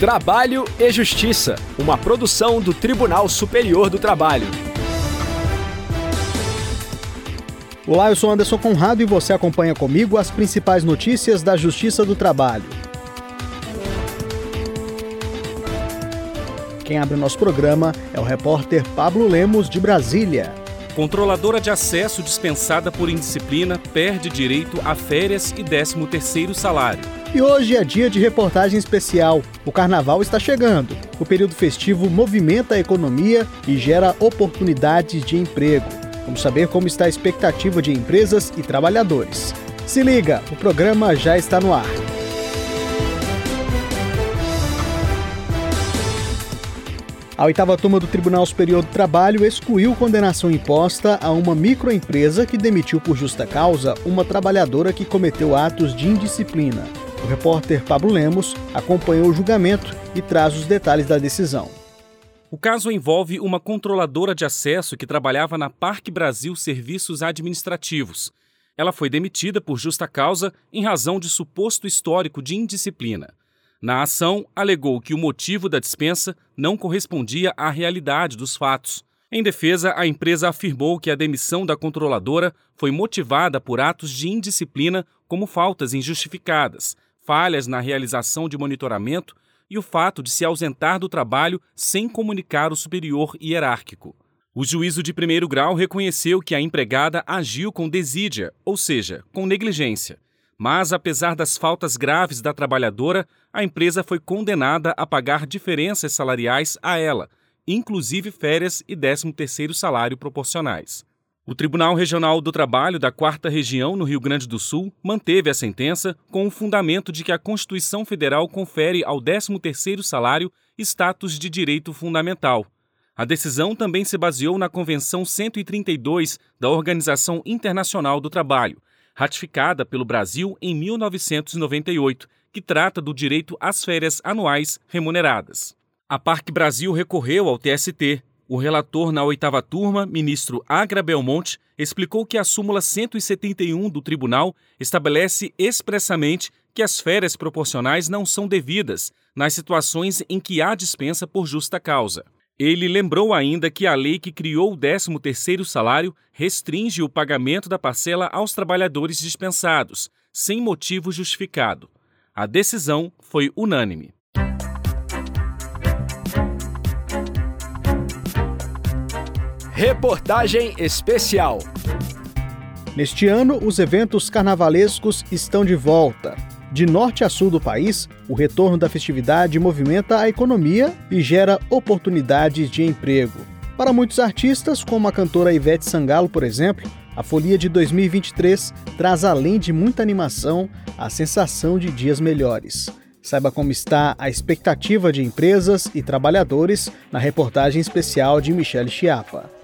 Trabalho e Justiça, uma produção do Tribunal Superior do Trabalho. Olá, eu sou Anderson Conrado e você acompanha comigo as principais notícias da Justiça do Trabalho. Quem abre o nosso programa é o repórter Pablo Lemos, de Brasília. Controladora de acesso dispensada por indisciplina perde direito a férias e 13º salário. E hoje é dia de reportagem especial. O carnaval está chegando. O período festivo movimenta a economia e gera oportunidades de emprego. Vamos saber como está a expectativa de empresas e trabalhadores. Se liga, o programa já está no ar. A oitava turma do Tribunal Superior do Trabalho excluiu condenação imposta a uma microempresa que demitiu por justa causa uma trabalhadora que cometeu atos de indisciplina. O repórter Pablo Lemos acompanhou o julgamento e traz os detalhes da decisão. O caso envolve uma controladora de acesso que trabalhava na Parque Brasil Serviços Administrativos. Ela foi demitida por justa causa em razão de suposto histórico de indisciplina. Na ação, alegou que o motivo da dispensa não correspondia à realidade dos fatos. Em defesa, a empresa afirmou que a demissão da controladora foi motivada por atos de indisciplina, como faltas injustificadas, falhas na realização de monitoramento e o fato de se ausentar do trabalho sem comunicar o superior hierárquico. O juízo de primeiro grau reconheceu que a empregada agiu com desídia, ou seja, com negligência mas, apesar das faltas graves da trabalhadora, a empresa foi condenada a pagar diferenças salariais a ela, inclusive férias e 13º salário proporcionais. O Tribunal Regional do Trabalho da Quarta Região, no Rio Grande do Sul, manteve a sentença com o fundamento de que a Constituição Federal confere ao 13º salário status de direito fundamental. A decisão também se baseou na Convenção 132 da Organização Internacional do Trabalho, ratificada pelo Brasil em 1998, que trata do direito às férias anuais remuneradas. A Parque Brasil recorreu ao TST. O relator na oitava turma, ministro Agra Belmonte, explicou que a súmula 171 do tribunal estabelece expressamente que as férias proporcionais não são devidas nas situações em que há dispensa por justa causa. Ele lembrou ainda que a lei que criou o 13º salário restringe o pagamento da parcela aos trabalhadores dispensados, sem motivo justificado. A decisão foi unânime. Reportagem especial. Neste ano, os eventos carnavalescos estão de volta. De norte a sul do país, o retorno da festividade movimenta a economia e gera oportunidades de emprego. Para muitos artistas, como a cantora Ivete Sangalo, por exemplo, a Folia de 2023 traz, além de muita animação, a sensação de dias melhores. Saiba como está a expectativa de empresas e trabalhadores na reportagem especial de Michele Chiapa.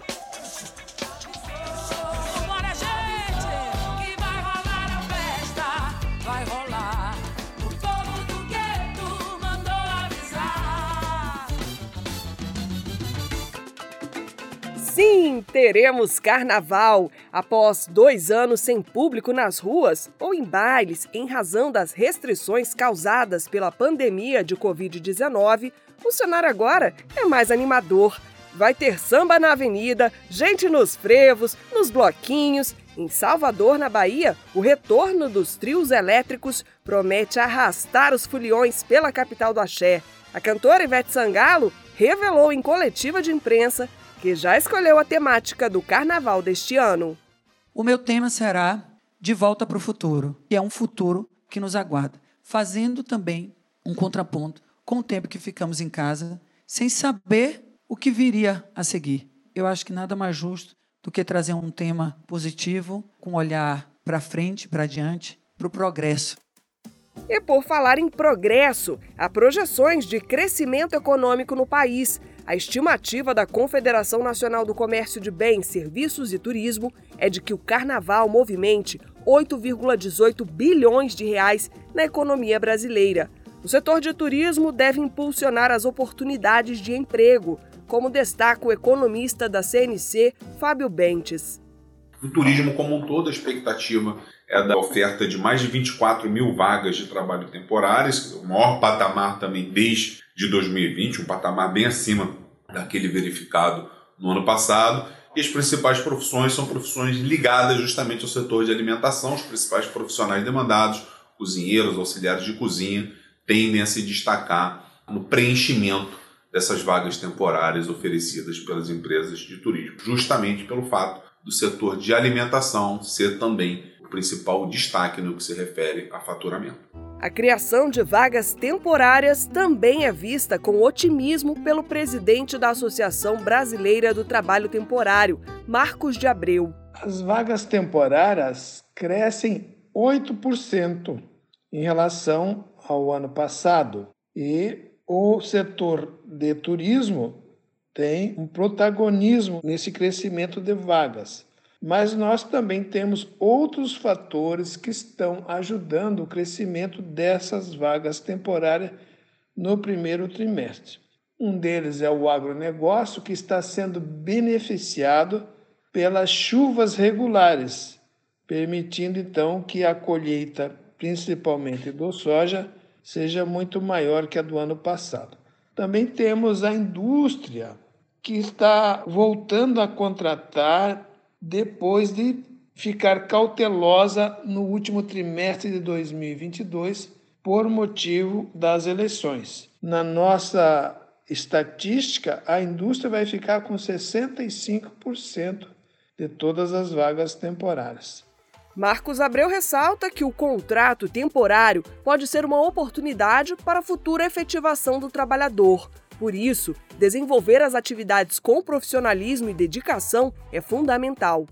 Teremos carnaval. Após dois anos sem público nas ruas ou em bailes em razão das restrições causadas pela pandemia de Covid-19, o cenário agora é mais animador. Vai ter samba na avenida, gente nos frevos, nos bloquinhos. Em Salvador, na Bahia, o retorno dos trios elétricos promete arrastar os foliões pela capital do axé. A cantora Ivete Sangalo revelou em coletiva de imprensa que já escolheu a temática do carnaval deste ano. O meu tema será De Volta para o Futuro, e é um futuro que nos aguarda, fazendo também um contraponto com o tempo que ficamos em casa, sem saber o que viria a seguir. Eu acho que nada mais justo do que trazer um tema positivo, com um olhar para frente, para diante, para o progresso. E por falar em progresso, há projeções de crescimento econômico no país. A estimativa da Confederação Nacional do Comércio de Bens, Serviços e Turismo é de que o carnaval movimente 8,18 bilhões de reais na economia brasileira. O setor de turismo deve impulsionar as oportunidades de emprego, como destaca o economista da CNC, Fábio Bentes. O turismo como um todo, a expectativa é da oferta de mais de 24 mil vagas de trabalho temporárias, o maior patamar também desde 2020, um patamar bem acima daquele verificado no ano passado. E as principais profissões são profissões ligadas justamente ao setor de alimentação. Os principais profissionais demandados, cozinheiros, auxiliares de cozinha, tendem a se destacar no preenchimento dessas vagas temporárias oferecidas pelas empresas de turismo, justamente pelo fato do setor de alimentação ser também principal destaque no que se refere a faturamento. A criação de vagas temporárias também é vista com otimismo pelo presidente da Associação Brasileira do Trabalho Temporário, Marcos de Abreu. As vagas temporárias crescem 8% em relação ao ano passado e o setor de turismo tem um protagonismo nesse crescimento de vagas. Mas nós também temos outros fatores que estão ajudando o crescimento dessas vagas temporárias no primeiro trimestre. Um deles é o agronegócio, que está sendo beneficiado pelas chuvas regulares, permitindo então que a colheita, principalmente do soja, seja muito maior que a do ano passado. Também temos a indústria, que está voltando a contratar depois de ficar cautelosa no último trimestre de 2022 por motivo das eleições. Na nossa estatística, a indústria vai ficar com 65% de todas as vagas temporárias. Marcos Abreu ressalta que o contrato temporário pode ser uma oportunidade para a futura efetivação do trabalhador. Por isso, desenvolver as atividades com profissionalismo e dedicação é fundamental.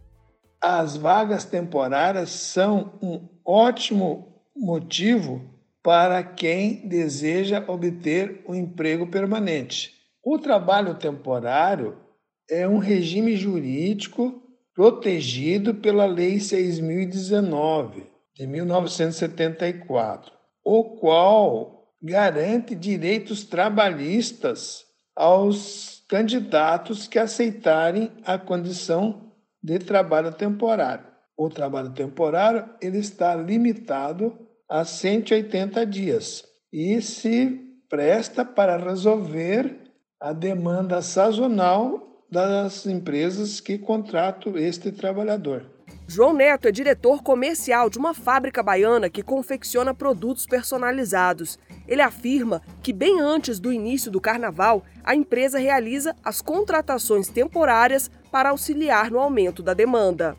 As vagas temporárias são um ótimo motivo para quem deseja obter um emprego permanente. O trabalho temporário é um regime jurídico protegido pela Lei 6019 de 1974, o qual garante direitos trabalhistas aos candidatos que aceitarem a condição de trabalho temporário. O trabalho temporário ele está limitado a 180 dias e se presta para resolver a demanda sazonal das empresas que contratam este trabalhador. João Neto é diretor comercial de uma fábrica baiana que confecciona produtos personalizados. Ele afirma que, bem antes do início do carnaval, a empresa realiza as contratações temporárias para auxiliar no aumento da demanda.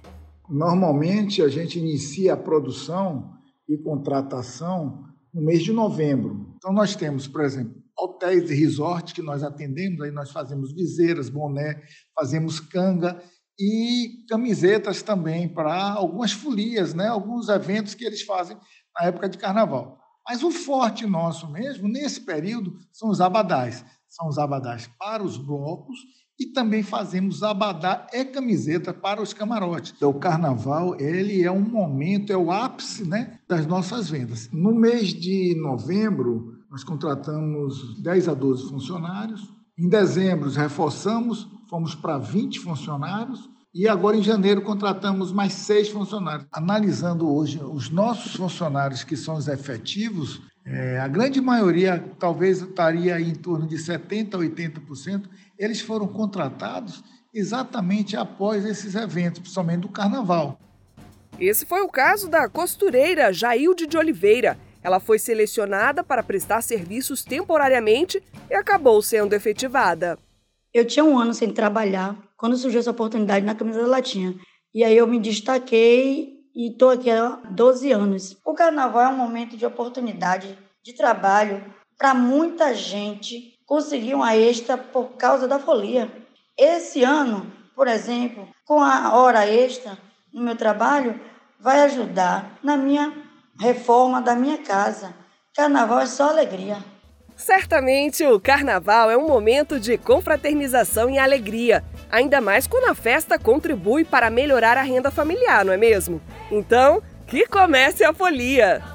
Normalmente, a gente inicia a produção e contratação no mês de novembro. Então, nós temos, por exemplo, hotéis e resorts que nós atendemos, aí nós fazemos viseiras, boné, fazemos canga e camisetas também para algumas folias, né? alguns eventos que eles fazem na época de carnaval. Mas o forte nosso mesmo, nesse período, são os abadás. São os abadás para os blocos e também fazemos abadá e camiseta para os camarotes. Então, o carnaval, ele é um momento, é o ápice né, das nossas vendas. No mês de novembro, nós contratamos 10 a 12 funcionários. Em dezembro, reforçamos fomos para 20 funcionários e agora em janeiro contratamos mais seis funcionários. Analisando hoje os nossos funcionários, que são os efetivos, é, a grande maioria, talvez estaria em torno de 70% a 80%, eles foram contratados exatamente após esses eventos, principalmente do carnaval. Esse foi o caso da costureira Jailde de Oliveira. Ela foi selecionada para prestar serviços temporariamente e acabou sendo efetivada. Eu tinha um ano sem trabalhar quando surgiu essa oportunidade na camisa da latinha. E aí eu me destaquei e estou aqui há 12 anos. O carnaval é um momento de oportunidade de trabalho para muita gente conseguir uma extra por causa da folia. Esse ano, por exemplo, com a hora extra no meu trabalho, vai ajudar na minha reforma da minha casa. Carnaval é só alegria. Certamente o carnaval é um momento de confraternização e alegria, ainda mais quando a festa contribui para melhorar a renda familiar, não é mesmo? Então, que comece a folia!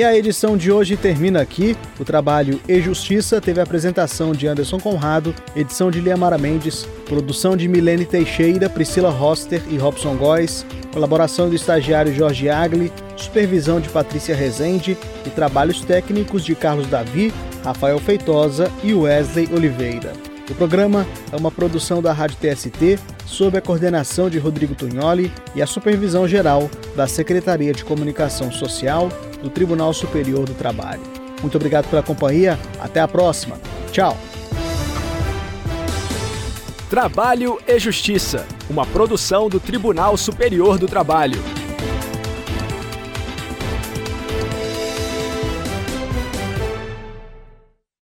E a edição de hoje termina aqui. O trabalho E Justiça teve a apresentação de Anderson Conrado, edição de Liamara Mendes, produção de Milene Teixeira, Priscila Roster e Robson Góes, colaboração do estagiário Jorge Agli, supervisão de Patrícia Rezende e trabalhos técnicos de Carlos Davi, Rafael Feitosa e Wesley Oliveira. O programa é uma produção da Rádio TST, sob a coordenação de Rodrigo Tunholi e a supervisão geral da Secretaria de Comunicação Social do Tribunal Superior do Trabalho. Muito obrigado pela companhia, até a próxima. Tchau. Trabalho e Justiça, uma produção do Tribunal Superior do Trabalho.